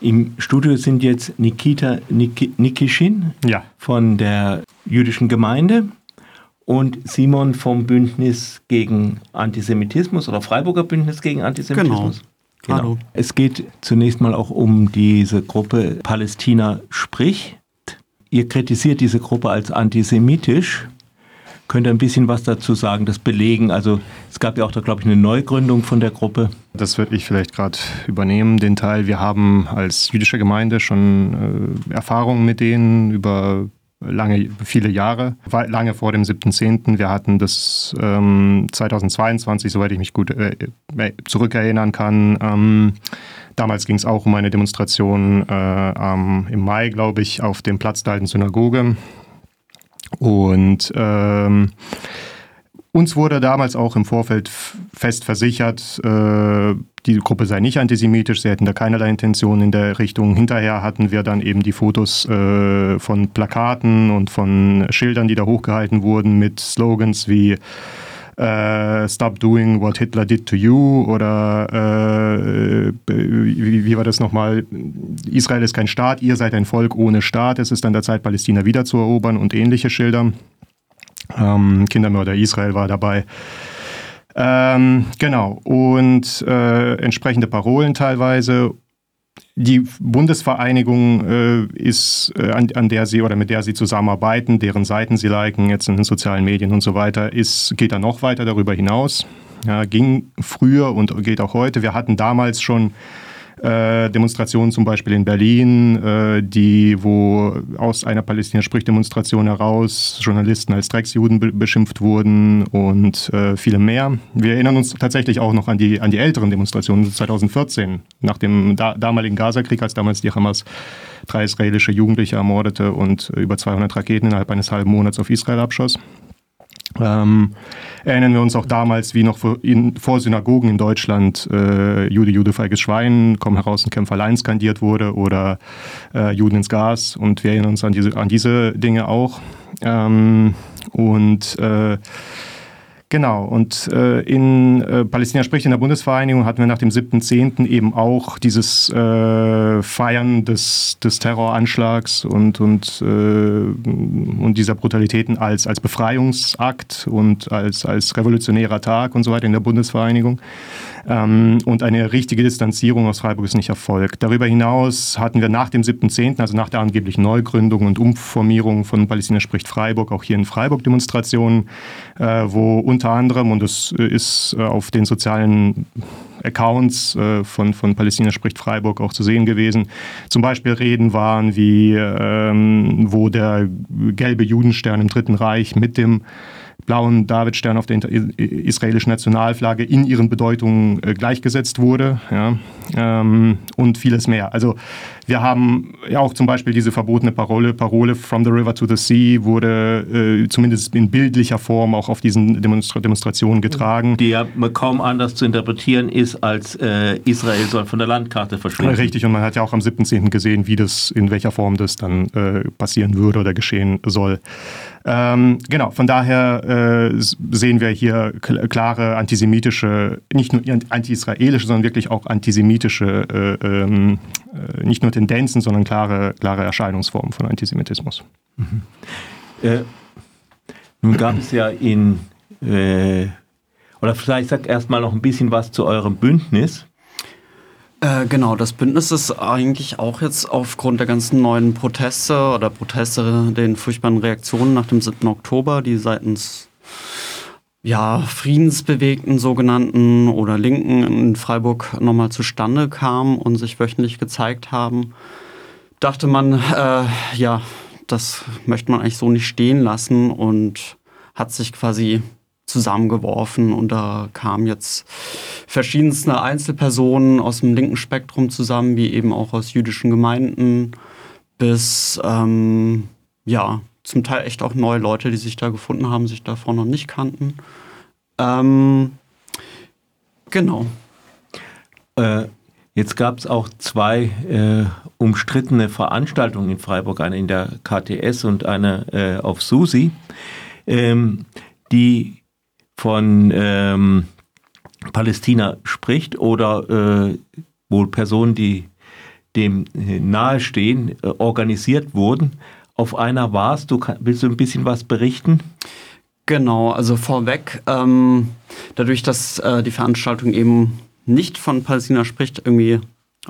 Im Studio sind jetzt Nikita Nik Nikishin ja. von der jüdischen Gemeinde und Simon vom Bündnis gegen Antisemitismus oder Freiburger Bündnis gegen Antisemitismus. Genau. Genau. Hallo. Es geht zunächst mal auch um diese Gruppe Palästina spricht. Ihr kritisiert diese Gruppe als antisemitisch. Könnt ihr ein bisschen was dazu sagen, das belegen? Also es gab ja auch da, glaube ich, eine Neugründung von der Gruppe. Das würde ich vielleicht gerade übernehmen, den Teil. Wir haben als jüdische Gemeinde schon äh, Erfahrungen mit denen über lange, viele Jahre, lange vor dem 7.10. Wir hatten das ähm, 2022, soweit ich mich gut äh, äh, zurückerinnern kann. Ähm, damals ging es auch um eine Demonstration äh, ähm, im Mai, glaube ich, auf dem Platz der alten Synagoge. Und ähm, uns wurde damals auch im Vorfeld fest versichert, äh, die Gruppe sei nicht antisemitisch, sie hätten da keinerlei Intention in der Richtung. Hinterher hatten wir dann eben die Fotos äh, von Plakaten und von Schildern, die da hochgehalten wurden mit Slogans wie Uh, Stop doing what Hitler did to you oder uh, wie, wie, war das nochmal? Israel ist kein Staat, ihr seid ein Volk ohne Staat, es ist an der Zeit, Palästina wiederzuerobern und ähnliche Schilder. Ähm, Kindermörder Israel war dabei. Ähm, genau, und äh, entsprechende Parolen teilweise. Die Bundesvereinigung äh, ist, äh, an, an, der sie oder mit der sie zusammenarbeiten, deren Seiten sie liken, jetzt in den sozialen Medien und so weiter, ist, geht da noch weiter darüber hinaus. Ja, ging früher und geht auch heute. Wir hatten damals schon äh, Demonstrationen zum Beispiel in Berlin, äh, die, wo aus einer Palästina-Sprich-Demonstration heraus Journalisten als Drecksjuden be beschimpft wurden und äh, viele mehr. Wir erinnern uns tatsächlich auch noch an die, an die älteren Demonstrationen 2014, nach dem da damaligen Gaza-Krieg, als damals die Hamas drei israelische Jugendliche ermordete und über 200 Raketen innerhalb eines halben Monats auf Israel abschoss. Ähm, erinnern wir uns auch damals, wie noch vor, in, vor Synagogen in Deutschland äh, Jude, Jude, feiges Schwein, komm heraus und kämpf allein skandiert wurde oder äh, Juden ins Gas und wir erinnern uns an diese, an diese Dinge auch. Ähm, und äh, Genau, und äh, in äh, Palästina spricht in der Bundesvereinigung hatten wir nach dem 7.10. eben auch dieses äh, Feiern des, des Terroranschlags und, und, äh, und dieser Brutalitäten als, als Befreiungsakt und als, als revolutionärer Tag und so weiter in der Bundesvereinigung. Ähm, und eine richtige Distanzierung aus Freiburg ist nicht erfolgt. Darüber hinaus hatten wir nach dem 7.10., also nach der angeblichen Neugründung und Umformierung von Palästina spricht Freiburg, auch hier in Freiburg Demonstrationen, äh, wo unter anderem, und das ist äh, auf den sozialen Accounts äh, von, von Palästina spricht Freiburg auch zu sehen gewesen. Zum Beispiel Reden waren wie, ähm, wo der gelbe Judenstern im Dritten Reich mit dem blauen Davidstern auf der israelischen Nationalflagge in ihren Bedeutungen äh, gleichgesetzt wurde ja, ähm, und vieles mehr. Also wir haben ja auch zum Beispiel diese verbotene Parole, Parole From the River to the Sea wurde äh, zumindest in bildlicher Form auch auf diesen Demonstra Demonstrationen getragen. Die ja kaum anders zu interpretieren ist, als äh, Israel soll von der Landkarte verschwinden. Richtig, und man hat ja auch am 7.10. gesehen, wie das, in welcher Form das dann äh, passieren würde oder geschehen soll. Ähm, genau, von daher äh, sehen wir hier klare antisemitische, nicht nur anti-israelische, sondern wirklich auch antisemitische, äh, ähm, äh, nicht nur Tendenzen, sondern klare, klare Erscheinungsformen von Antisemitismus. Mhm. Äh, nun gab es ja in, äh, oder vielleicht sag erstmal noch ein bisschen was zu eurem Bündnis. Äh, genau, das Bündnis ist eigentlich auch jetzt aufgrund der ganzen neuen Proteste oder Proteste, den furchtbaren Reaktionen nach dem 7. Oktober, die seitens ja, Friedensbewegten sogenannten oder Linken in Freiburg nochmal zustande kamen und sich wöchentlich gezeigt haben, dachte man, äh, ja, das möchte man eigentlich so nicht stehen lassen und hat sich quasi zusammengeworfen und da kamen jetzt verschiedenste Einzelpersonen aus dem linken Spektrum zusammen, wie eben auch aus jüdischen Gemeinden, bis ähm, ja, zum Teil echt auch neue Leute, die sich da gefunden haben, sich davor noch nicht kannten. Ähm, genau. Äh, jetzt gab es auch zwei äh, umstrittene Veranstaltungen in Freiburg, eine in der KTS und eine äh, auf Susi, ähm, die von ähm, Palästina spricht oder äh, wohl Personen, die dem äh, nahestehen, äh, organisiert wurden. Auf einer warst du, willst du ein bisschen was berichten? Genau, also vorweg, ähm, dadurch, dass äh, die Veranstaltung eben nicht von Palästina spricht, irgendwie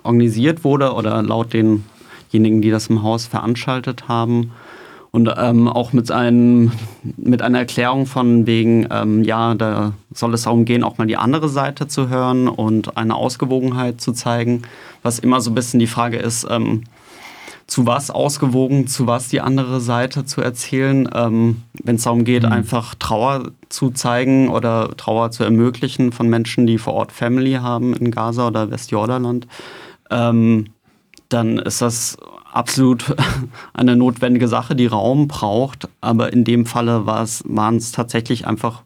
organisiert wurde oder laut denjenigen, die das im Haus veranstaltet haben, und ähm, auch mit, einem, mit einer Erklärung von wegen, ähm, ja, da soll es darum gehen, auch mal die andere Seite zu hören und eine Ausgewogenheit zu zeigen, was immer so ein bisschen die Frage ist, ähm, zu was ausgewogen, zu was die andere Seite zu erzählen, ähm, wenn es darum geht, mhm. einfach Trauer zu zeigen oder Trauer zu ermöglichen von Menschen, die vor Ort Family haben in Gaza oder Westjordanland, ähm, dann ist das absolut eine notwendige Sache, die Raum braucht. Aber in dem Falle waren es tatsächlich einfach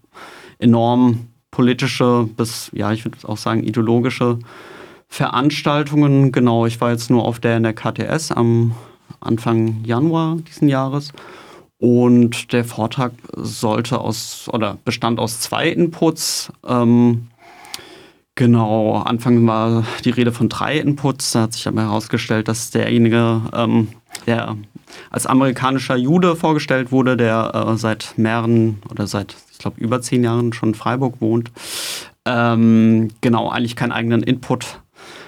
enorm politische bis, ja, ich würde auch sagen, ideologische Veranstaltungen. Genau, ich war jetzt nur auf der in der KTS am Anfang Januar diesen Jahres. Und der Vortrag sollte aus oder bestand aus zwei Inputs. Ähm, Genau, Anfang war die Rede von drei Inputs. Da hat sich aber herausgestellt, dass derjenige, ähm, der als amerikanischer Jude vorgestellt wurde, der äh, seit mehreren oder seit, ich glaube, über zehn Jahren schon in Freiburg wohnt, ähm, genau, eigentlich keinen eigenen Input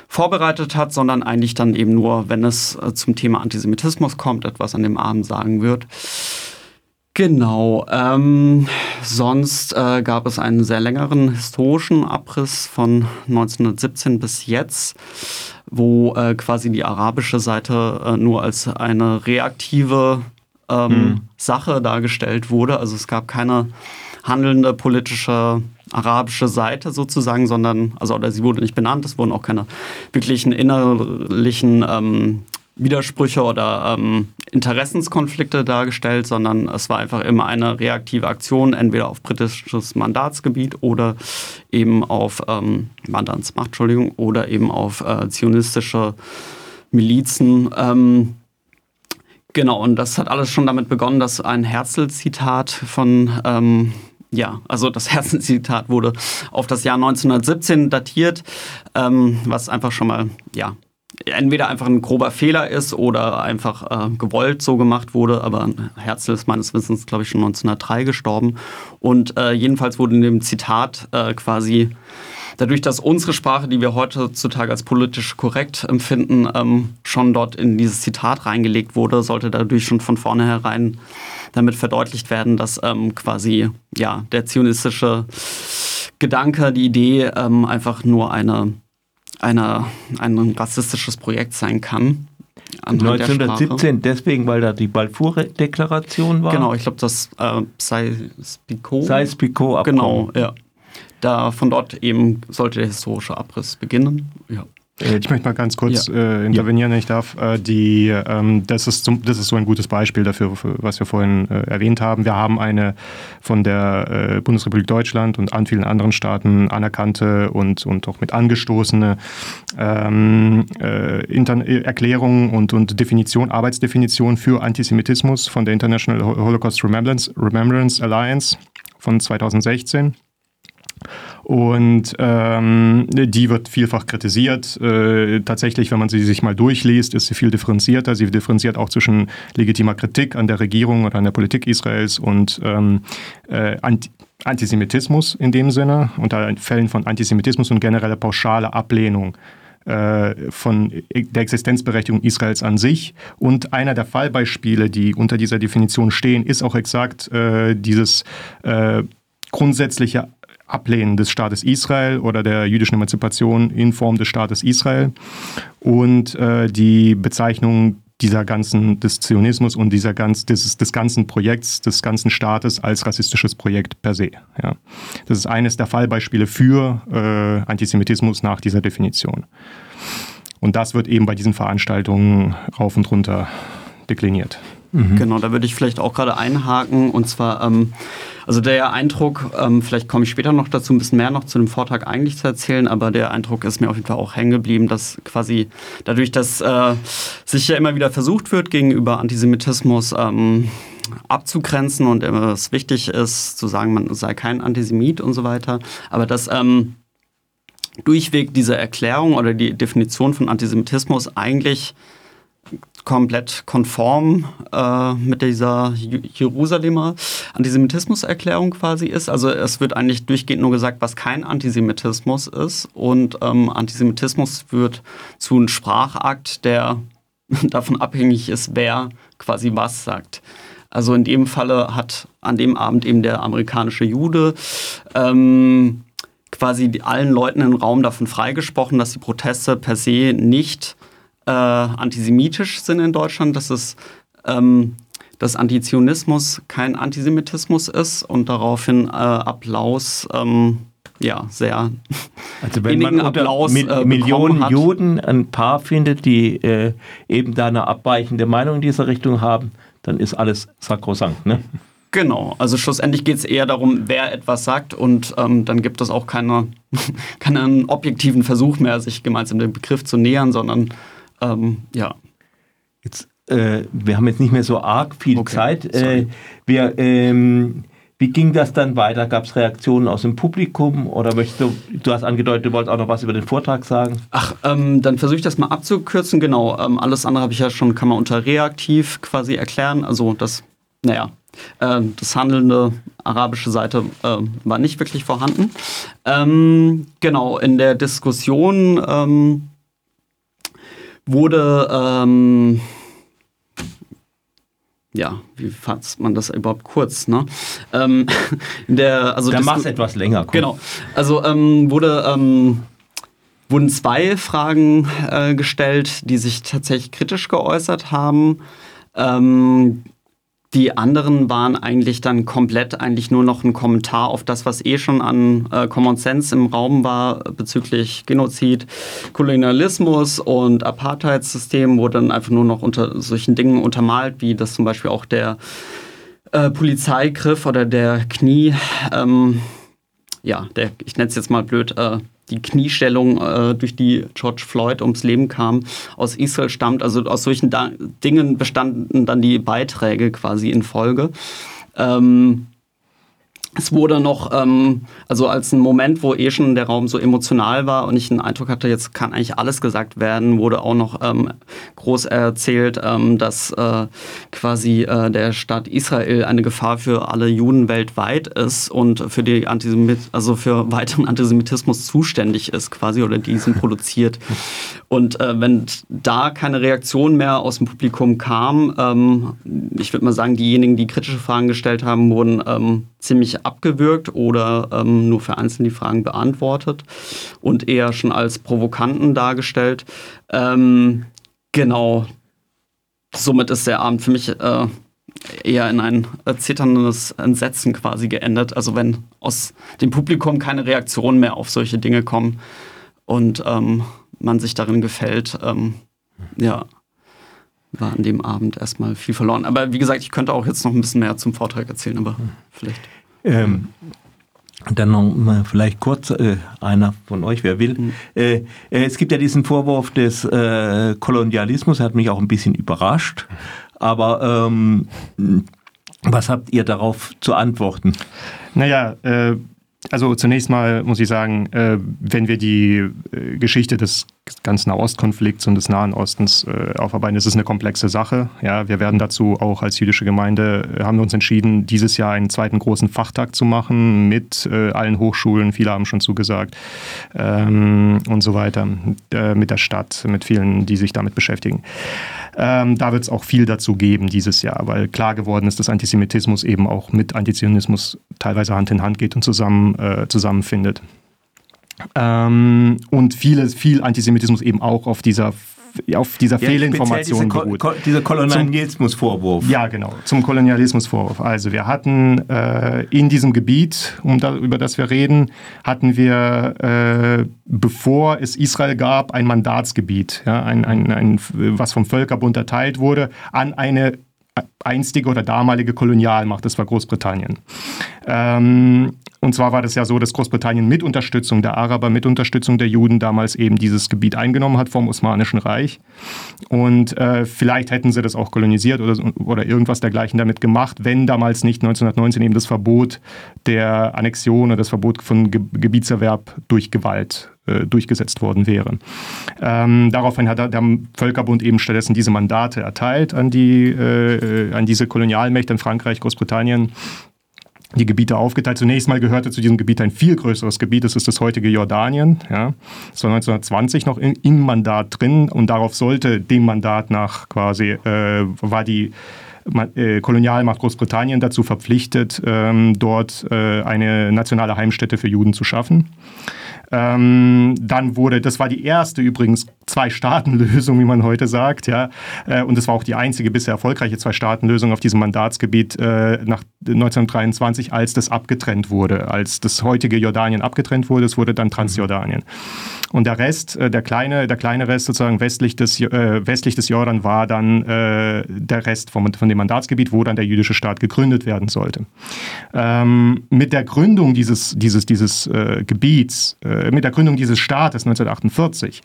vorbereitet hat, sondern eigentlich dann eben nur, wenn es äh, zum Thema Antisemitismus kommt, etwas an dem Abend sagen wird. Genau. Ähm, sonst äh, gab es einen sehr längeren historischen Abriss von 1917 bis jetzt, wo äh, quasi die arabische Seite äh, nur als eine reaktive ähm, mhm. Sache dargestellt wurde. Also es gab keine handelnde politische arabische Seite sozusagen, sondern, also oder sie wurde nicht benannt, es wurden auch keine wirklichen innerlichen ähm, Widersprüche oder ähm, Interessenskonflikte dargestellt, sondern es war einfach immer eine reaktive Aktion, entweder auf britisches Mandatsgebiet oder eben auf ähm, Mandatsmacht, Entschuldigung, oder eben auf äh, zionistische Milizen. Ähm, genau, und das hat alles schon damit begonnen, dass ein Herzl-Zitat von ähm, ja, also das Herzenszitat wurde auf das Jahr 1917 datiert, ähm, was einfach schon mal, ja, entweder einfach ein grober Fehler ist oder einfach äh, gewollt so gemacht wurde. Aber Herzl ist meines Wissens, glaube ich, schon 1903 gestorben. Und äh, jedenfalls wurde in dem Zitat äh, quasi dadurch, dass unsere Sprache, die wir heutzutage als politisch korrekt empfinden, ähm, schon dort in dieses Zitat reingelegt wurde, sollte dadurch schon von vornherein damit verdeutlicht werden, dass ähm, quasi ja der zionistische Gedanke, die Idee ähm, einfach nur eine eine, ein rassistisches Projekt sein kann. 1917 deswegen, weil da die Balfour-Deklaration war? Genau, ich glaube, das äh, Sykes-Picot. Sykes-Picot Genau, ja. Da, von dort eben sollte der historische Abriss beginnen. Ja. Äh, ich möchte mal ganz kurz ja. äh, intervenieren, wenn ich darf. Äh, die, ähm, das, ist zum, das ist so ein gutes Beispiel dafür, was wir vorhin äh, erwähnt haben. Wir haben eine von der äh, Bundesrepublik Deutschland und an vielen anderen Staaten anerkannte und, und auch mit angestoßene ähm, äh, Erklärung und, und Definition, Arbeitsdefinition für Antisemitismus von der International Holocaust Remembrance, Remembrance Alliance von 2016. Und ähm, die wird vielfach kritisiert. Äh, tatsächlich, wenn man sie sich mal durchliest, ist sie viel differenzierter. Sie differenziert auch zwischen legitimer Kritik an der Regierung oder an der Politik Israels und ähm, äh, Anti Antisemitismus in dem Sinne, unter Fällen von Antisemitismus und genereller pauschale Ablehnung äh, von der Existenzberechtigung Israels an sich. Und einer der Fallbeispiele, die unter dieser Definition stehen, ist auch exakt äh, dieses äh, grundsätzliche Ablehnen des Staates Israel oder der jüdischen Emanzipation in Form des Staates Israel und äh, die Bezeichnung dieser ganzen, des Zionismus und dieser ganz, des, des ganzen Projekts, des ganzen Staates als rassistisches Projekt per se. Ja. Das ist eines der Fallbeispiele für äh, Antisemitismus nach dieser Definition. Und das wird eben bei diesen Veranstaltungen rauf und runter dekliniert. Mhm. Genau, da würde ich vielleicht auch gerade einhaken. Und zwar, ähm, also der Eindruck, ähm, vielleicht komme ich später noch dazu, ein bisschen mehr noch zu dem Vortrag eigentlich zu erzählen, aber der Eindruck ist mir auf jeden Fall auch hängen geblieben, dass quasi dadurch, dass äh, sich ja immer wieder versucht wird, gegenüber Antisemitismus ähm, abzugrenzen und es wichtig ist, zu sagen, man sei kein Antisemit und so weiter, aber dass ähm, durchweg diese Erklärung oder die Definition von Antisemitismus eigentlich komplett konform äh, mit dieser Jerusalemer Antisemitismuserklärung quasi ist. Also es wird eigentlich durchgehend nur gesagt, was kein Antisemitismus ist. Und ähm, Antisemitismus wird zu einem Sprachakt, der davon abhängig ist, wer quasi was sagt. Also in dem Falle hat an dem Abend eben der amerikanische Jude ähm, quasi allen Leuten im Raum davon freigesprochen, dass die Proteste per se nicht äh, antisemitisch sind in Deutschland, dass es ähm, dass Antizionismus kein Antisemitismus ist und daraufhin äh, Applaus ähm, ja, sehr also wenn man Applaus Mi äh, Millionen Juden ein paar findet, die äh, eben da eine abweichende Meinung in dieser Richtung haben, dann ist alles sakrosankt, ne? Genau, also schlussendlich geht es eher darum, wer etwas sagt und ähm, dann gibt es auch keine, keinen objektiven Versuch mehr, sich gemeinsam dem Begriff zu nähern, sondern ähm, ja. Jetzt, äh, wir haben jetzt nicht mehr so arg viel okay, Zeit. Äh, wir, ähm, wie ging das dann weiter? Gab es Reaktionen aus dem Publikum oder möchtest du, du hast angedeutet, du wolltest auch noch was über den Vortrag sagen? Ach, ähm, dann versuche ich das mal abzukürzen. Genau, ähm, alles andere habe ich ja schon, kann man unter reaktiv quasi erklären. Also das, naja, äh, das handelnde arabische Seite äh, war nicht wirklich vorhanden. Ähm, genau, in der Diskussion ähm, wurde, ähm, ja, wie fasst man das überhaupt kurz? Ne? Ähm, der, also Dann mach's etwas länger. Komm. Genau, also ähm, wurde ähm, wurden zwei Fragen äh, gestellt, die sich tatsächlich kritisch geäußert haben. Ähm, die anderen waren eigentlich dann komplett eigentlich nur noch ein Kommentar auf das, was eh schon an äh, Common Sense im Raum war bezüglich Genozid, Kolonialismus und Apartheidssystem, wurde dann einfach nur noch unter solchen Dingen untermalt, wie das zum Beispiel auch der äh, Polizeigriff oder der Knie, ähm, ja, der, ich nenne es jetzt mal blöd, äh, die Kniestellung, äh, durch die George Floyd ums Leben kam, aus Israel stammt. Also aus solchen da Dingen bestanden dann die Beiträge quasi in Folge. Ähm, es wurde noch, ähm, also als ein Moment, wo eh schon der Raum so emotional war und ich den Eindruck hatte, jetzt kann eigentlich alles gesagt werden, wurde auch noch ähm, groß erzählt, ähm, dass äh, quasi äh, der Staat Israel eine Gefahr für alle Juden weltweit ist und für die Antisemit also für weiteren Antisemitismus zuständig ist, quasi oder diesen produziert. Und äh, wenn da keine Reaktion mehr aus dem Publikum kam, ähm, ich würde mal sagen, diejenigen, die kritische Fragen gestellt haben, wurden ähm, ziemlich abgewürgt oder ähm, nur vereinzelt die Fragen beantwortet und eher schon als Provokanten dargestellt. Ähm, genau. Somit ist der Abend für mich äh, eher in ein äh, zitterndes Entsetzen quasi geendet. Also wenn aus dem Publikum keine Reaktionen mehr auf solche Dinge kommen und ähm, man sich darin gefällt, ähm, ja war an dem Abend erstmal viel verloren. Aber wie gesagt, ich könnte auch jetzt noch ein bisschen mehr zum Vortrag erzählen, aber vielleicht. Ähm, dann noch mal vielleicht kurz äh, einer von euch, wer will. Mhm. Äh, es gibt ja diesen Vorwurf des äh, Kolonialismus, hat mich auch ein bisschen überrascht. Aber ähm, was habt ihr darauf zu antworten? Naja, äh, also zunächst mal muss ich sagen, äh, wenn wir die äh, Geschichte des ganzen Nahostkonflikts und des Nahen Ostens äh, aufarbeiten, ist es eine komplexe Sache. Ja, wir werden dazu auch als jüdische Gemeinde, äh, haben wir uns entschieden, dieses Jahr einen zweiten großen Fachtag zu machen mit äh, allen Hochschulen, viele haben schon zugesagt ähm, und so weiter, äh, mit der Stadt, mit vielen, die sich damit beschäftigen. Ähm, da wird es auch viel dazu geben dieses Jahr, weil klar geworden ist, dass Antisemitismus eben auch mit Antizionismus teilweise Hand in Hand geht und zusammen, äh, zusammenfindet. Ähm, und vieles, viel Antisemitismus eben auch auf dieser auf dieser ja, Fehlinformation diese beruht. Ko dieser Kolonialismusvorwurf. Ja, genau, zum Kolonialismusvorwurf. Also wir hatten äh, in diesem Gebiet, um da, über das wir reden, hatten wir, äh, bevor es Israel gab, ein Mandatsgebiet, ja, ein, ein, ein, was vom Völkerbund erteilt wurde, an eine einstige oder damalige Kolonialmacht, das war Großbritannien. Ähm, und zwar war das ja so, dass Großbritannien mit Unterstützung der Araber, mit Unterstützung der Juden damals eben dieses Gebiet eingenommen hat vom Osmanischen Reich. Und äh, vielleicht hätten sie das auch kolonisiert oder, oder irgendwas dergleichen damit gemacht, wenn damals nicht 1919 eben das Verbot der Annexion oder das Verbot von Ge Gebietserwerb durch Gewalt äh, durchgesetzt worden wäre. Ähm, daraufhin hat der Völkerbund eben stattdessen diese Mandate erteilt an, die, äh, an diese Kolonialmächte in Frankreich, Großbritannien die Gebiete aufgeteilt. Zunächst mal gehörte zu diesem Gebiet ein viel größeres Gebiet, das ist das heutige Jordanien. Ja. Das war 1920 noch in, im Mandat drin und darauf sollte dem Mandat nach quasi, äh, war die äh, Kolonialmacht Großbritannien dazu verpflichtet, ähm, dort äh, eine nationale Heimstätte für Juden zu schaffen. Ähm, dann wurde, das war die erste übrigens Zwei-Staaten-Lösung, wie man heute sagt, ja. Äh, und das war auch die einzige bisher erfolgreiche Zwei-Staaten-Lösung auf diesem Mandatsgebiet äh, nach 1923, als das abgetrennt wurde, als das heutige Jordanien abgetrennt wurde. Es wurde dann Transjordanien. Und der Rest, äh, der kleine, der kleine Rest sozusagen westlich des, äh, westlich des Jordan war dann äh, der Rest vom, von dem Mandatsgebiet, wo dann der jüdische Staat gegründet werden sollte. Ähm, mit der Gründung dieses, dieses, dieses äh, Gebiets, mit der Gründung dieses Staates 1948,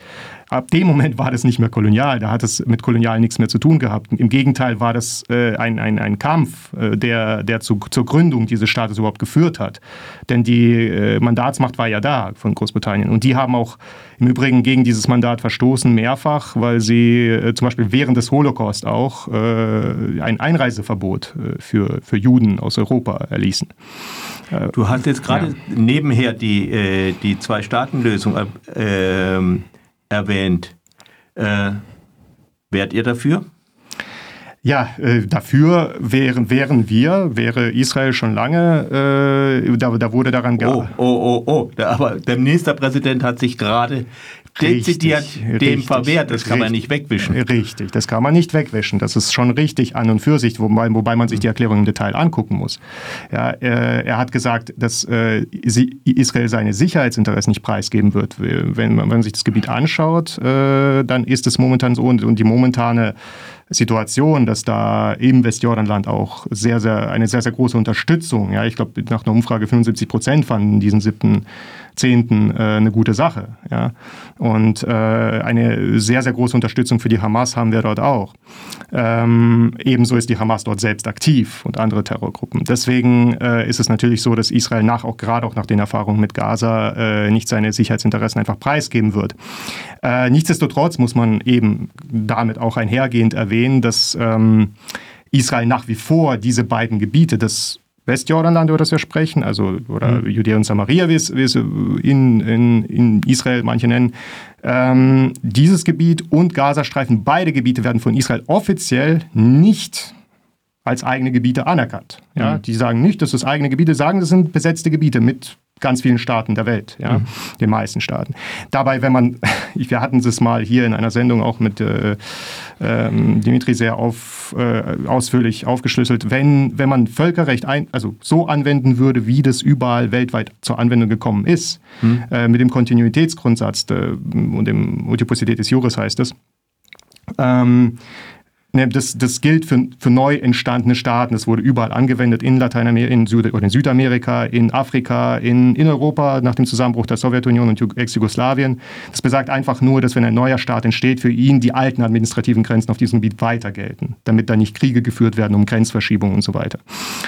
ab dem Moment war das nicht mehr kolonial, da hat es mit kolonial nichts mehr zu tun gehabt. Im Gegenteil war das äh, ein, ein, ein Kampf, der, der zu, zur Gründung dieses Staates überhaupt geführt hat. Denn die Mandatsmacht war ja da von Großbritannien und die haben auch im Übrigen gegen dieses Mandat verstoßen, mehrfach, weil sie äh, zum Beispiel während des Holocaust auch äh, ein Einreiseverbot äh, für, für Juden aus Europa erließen. Äh, du hast jetzt gerade ja. nebenher die, äh, die Zwei-Staaten-Lösung ähm, erwähnt. Äh, wärt ihr dafür? Ja, äh, dafür wären, wären wir, wäre Israel schon lange, äh, da, da wurde daran gearbeitet. Oh, oh, oh, oh, aber der Ministerpräsident hat sich gerade dezidiert dem richtig, verwehrt. Das kann man nicht wegwischen. Richtig, das kann man nicht wegwischen. Das ist schon richtig an und für sich, wobei, wobei man sich die Erklärung im Detail angucken muss. Ja, äh, er hat gesagt, dass äh, Israel seine Sicherheitsinteressen nicht preisgeben wird. Wenn man, wenn man sich das Gebiet anschaut, äh, dann ist es momentan so und, und die momentane Situation, dass da im Westjordanland auch sehr, sehr, eine sehr, sehr große Unterstützung, ja, ich glaube, nach einer Umfrage 75 Prozent fanden diesen siebten Zehnten äh, eine gute Sache. Ja? Und äh, eine sehr, sehr große Unterstützung für die Hamas haben wir dort auch. Ähm, ebenso ist die Hamas dort selbst aktiv und andere Terrorgruppen. Deswegen äh, ist es natürlich so, dass Israel nach, auch gerade auch nach den Erfahrungen mit Gaza äh, nicht seine Sicherheitsinteressen einfach preisgeben wird. Äh, nichtsdestotrotz muss man eben damit auch einhergehend erwähnen, dass ähm, Israel nach wie vor diese beiden Gebiete, das Westjordanland, über das wir sprechen, also oder mhm. Judäa und Samaria, wie es, wie es in, in, in Israel manche nennen. Ähm, dieses Gebiet und Gazastreifen, beide Gebiete werden von Israel offiziell nicht als eigene Gebiete anerkannt. Ja, mhm. Die sagen nicht, dass das eigene Gebiete, sagen, das sind besetzte Gebiete mit ganz vielen Staaten der Welt, ja, mhm. den meisten Staaten. Dabei, wenn man, wir hatten es mal hier in einer Sendung auch mit äh, äh, Dimitri sehr auf, äh, ausführlich aufgeschlüsselt, wenn, wenn man Völkerrecht ein, also so anwenden würde, wie das überall weltweit zur Anwendung gekommen ist, mhm. Äh, mit dem Kontinuitätsgrundsatz äh, und dem Multiplicitätis Juris heißt es, ähm, das, das gilt für, für neu entstandene Staaten. Das wurde überall angewendet, in Lateinamerika, in, Süd in Südamerika, in Afrika, in, in Europa nach dem Zusammenbruch der Sowjetunion und Ex-Jugoslawien. Das besagt einfach nur, dass wenn ein neuer Staat entsteht, für ihn die alten administrativen Grenzen auf diesem Gebiet weiter gelten, damit da nicht Kriege geführt werden um Grenzverschiebungen und so weiter.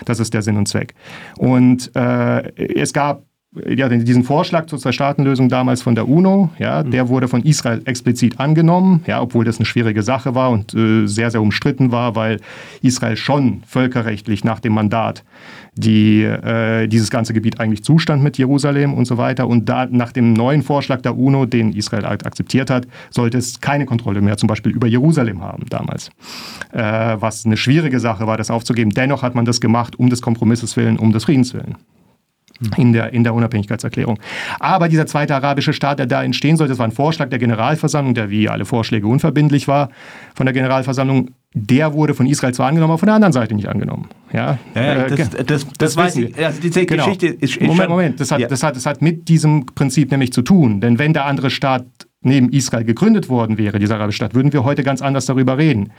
Das ist der Sinn und Zweck. Und äh, es gab ja, diesen Vorschlag zur Zwei-Staaten-Lösung damals von der UNO, ja, mhm. der wurde von Israel explizit angenommen, ja, obwohl das eine schwierige Sache war und äh, sehr, sehr umstritten war, weil Israel schon völkerrechtlich nach dem Mandat die, äh, dieses ganze Gebiet eigentlich zustand mit Jerusalem und so weiter. Und da, nach dem neuen Vorschlag der UNO, den Israel akzeptiert hat, sollte es keine Kontrolle mehr zum Beispiel über Jerusalem haben damals. Äh, was eine schwierige Sache war, das aufzugeben. Dennoch hat man das gemacht, um des Kompromisses willen, um des Friedens willen in der, in der Unabhängigkeitserklärung. Aber dieser zweite arabische Staat, der da entstehen sollte, das war ein Vorschlag der Generalversammlung, der wie alle Vorschläge unverbindlich war von der Generalversammlung. Der wurde von Israel zwar angenommen, aber von der anderen Seite nicht angenommen. Ja, ja äh, das, das, das, das weiß ich. Also diese genau. Geschichte ist, ist Moment, Moment. Das hat, ja. das, hat, das hat mit diesem Prinzip nämlich zu tun. Denn wenn der andere Staat neben Israel gegründet worden wäre, diese arabische Staat, würden wir heute ganz anders darüber reden.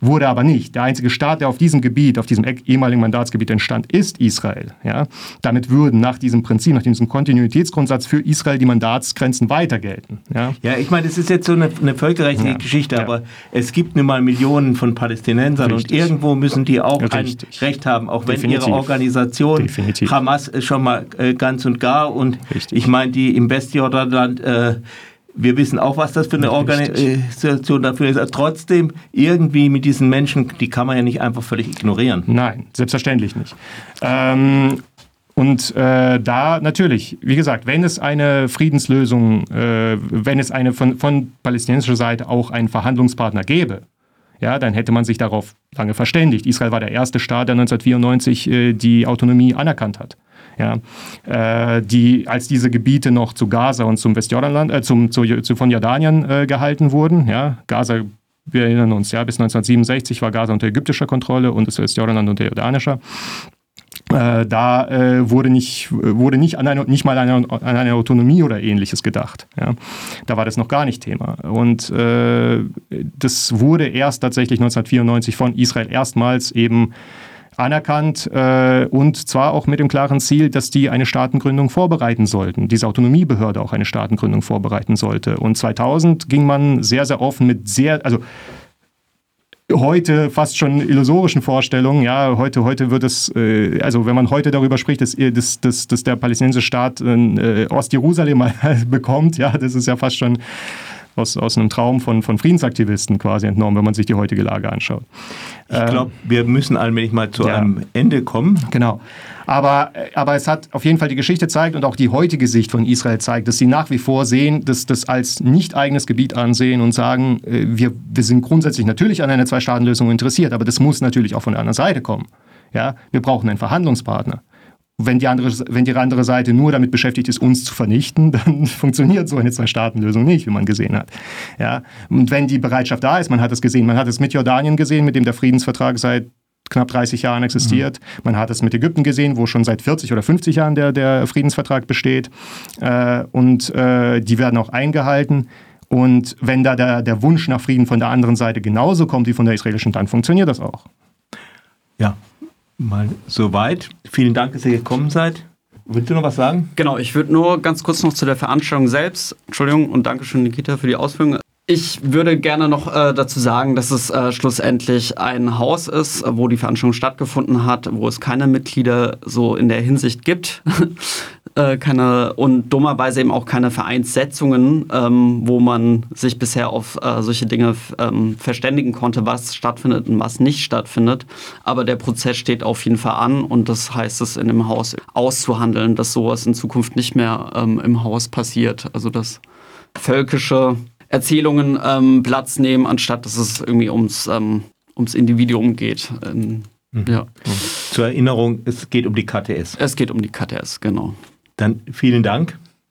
Wurde aber nicht. Der einzige Staat, der auf diesem Gebiet, auf diesem ehemaligen Mandatsgebiet entstand, ist Israel. Ja? Damit würden nach diesem Prinzip, nach diesem Kontinuitätsgrundsatz für Israel die Mandatsgrenzen weiter gelten. Ja, ja ich meine, das ist jetzt so eine, eine völkerrechtliche ja, Geschichte, ja. aber es gibt nun mal Millionen von Palästinensern Richtig. und irgendwo müssen die auch Richtig. ein Recht haben, auch wenn Definitiv. ihre Organisation Definitiv. Hamas schon mal äh, ganz und gar und Richtig. ich meine, die im Westjordanland äh, wir wissen auch, was das für eine Organisation dafür ist. Trotzdem, irgendwie mit diesen Menschen, die kann man ja nicht einfach völlig ignorieren. Nein, selbstverständlich nicht. Ähm, und äh, da natürlich, wie gesagt, wenn es eine Friedenslösung, äh, wenn es eine von, von palästinensischer Seite auch einen Verhandlungspartner gäbe, ja, dann hätte man sich darauf lange verständigt. Israel war der erste Staat, der 1994 äh, die Autonomie anerkannt hat ja, äh, die, als diese Gebiete noch zu Gaza und zum Westjordanland, äh, zum, zu, zu, von Jordanien äh, gehalten wurden. Ja, Gaza, wir erinnern uns, ja, bis 1967 war Gaza unter ägyptischer Kontrolle und das Westjordanland unter jordanischer. Äh, da äh, wurde, nicht, wurde nicht, an eine, nicht mal an eine, an eine, Autonomie oder ähnliches gedacht. Ja. Da war das noch gar nicht Thema. Und äh, das wurde erst tatsächlich 1994 von Israel erstmals eben anerkannt äh, und zwar auch mit dem klaren Ziel, dass die eine Staatengründung vorbereiten sollten, diese Autonomiebehörde auch eine Staatengründung vorbereiten sollte. Und 2000 ging man sehr, sehr offen mit sehr, also heute fast schon illusorischen Vorstellungen. Ja, heute, heute wird es, äh, also wenn man heute darüber spricht, dass, dass, dass, dass der palästinensische Staat äh, Ostjerusalem bekommt, ja, das ist ja fast schon aus, aus einem Traum von, von Friedensaktivisten quasi entnommen, wenn man sich die heutige Lage anschaut. Ich glaube, ähm, wir müssen allmählich mal zu ja. einem Ende kommen. Genau. Aber, aber es hat auf jeden Fall die Geschichte zeigt und auch die heutige Sicht von Israel zeigt, dass sie nach wie vor sehen, dass das als nicht eigenes Gebiet ansehen und sagen, äh, wir, wir sind grundsätzlich natürlich an einer Zwei-Staaten-Lösung interessiert, aber das muss natürlich auch von der anderen Seite kommen. Ja, wir brauchen einen Verhandlungspartner. Wenn die, andere, wenn die andere Seite nur damit beschäftigt ist, uns zu vernichten, dann funktioniert so eine Zwei-Staaten-Lösung nicht, wie man gesehen hat. Ja? Und wenn die Bereitschaft da ist, man hat es gesehen, man hat es mit Jordanien gesehen, mit dem der Friedensvertrag seit knapp 30 Jahren existiert. Mhm. Man hat es mit Ägypten gesehen, wo schon seit 40 oder 50 Jahren der, der Friedensvertrag besteht. Äh, und äh, die werden auch eingehalten. Und wenn da der, der Wunsch nach Frieden von der anderen Seite genauso kommt wie von der israelischen, dann funktioniert das auch. Ja, mal soweit. Vielen Dank, dass ihr gekommen seid. Willst du noch was sagen? Genau, ich würde nur ganz kurz noch zu der Veranstaltung selbst. Entschuldigung und Dankeschön, Nikita, für die Ausführungen. Ich würde gerne noch äh, dazu sagen, dass es äh, schlussendlich ein Haus ist, wo die Veranstaltung stattgefunden hat, wo es keine Mitglieder so in der Hinsicht gibt. äh, keine, und dummerweise eben auch keine Vereinssetzungen, ähm, wo man sich bisher auf äh, solche Dinge ähm, verständigen konnte, was stattfindet und was nicht stattfindet. Aber der Prozess steht auf jeden Fall an und das heißt es in dem Haus auszuhandeln, dass sowas in Zukunft nicht mehr ähm, im Haus passiert. Also das völkische Erzählungen ähm, Platz nehmen, anstatt dass es irgendwie ums, ähm, ums Individuum geht. Ähm, mhm. ja. Zur Erinnerung, es geht um die KTS. Es geht um die KTS, genau. Dann vielen Dank.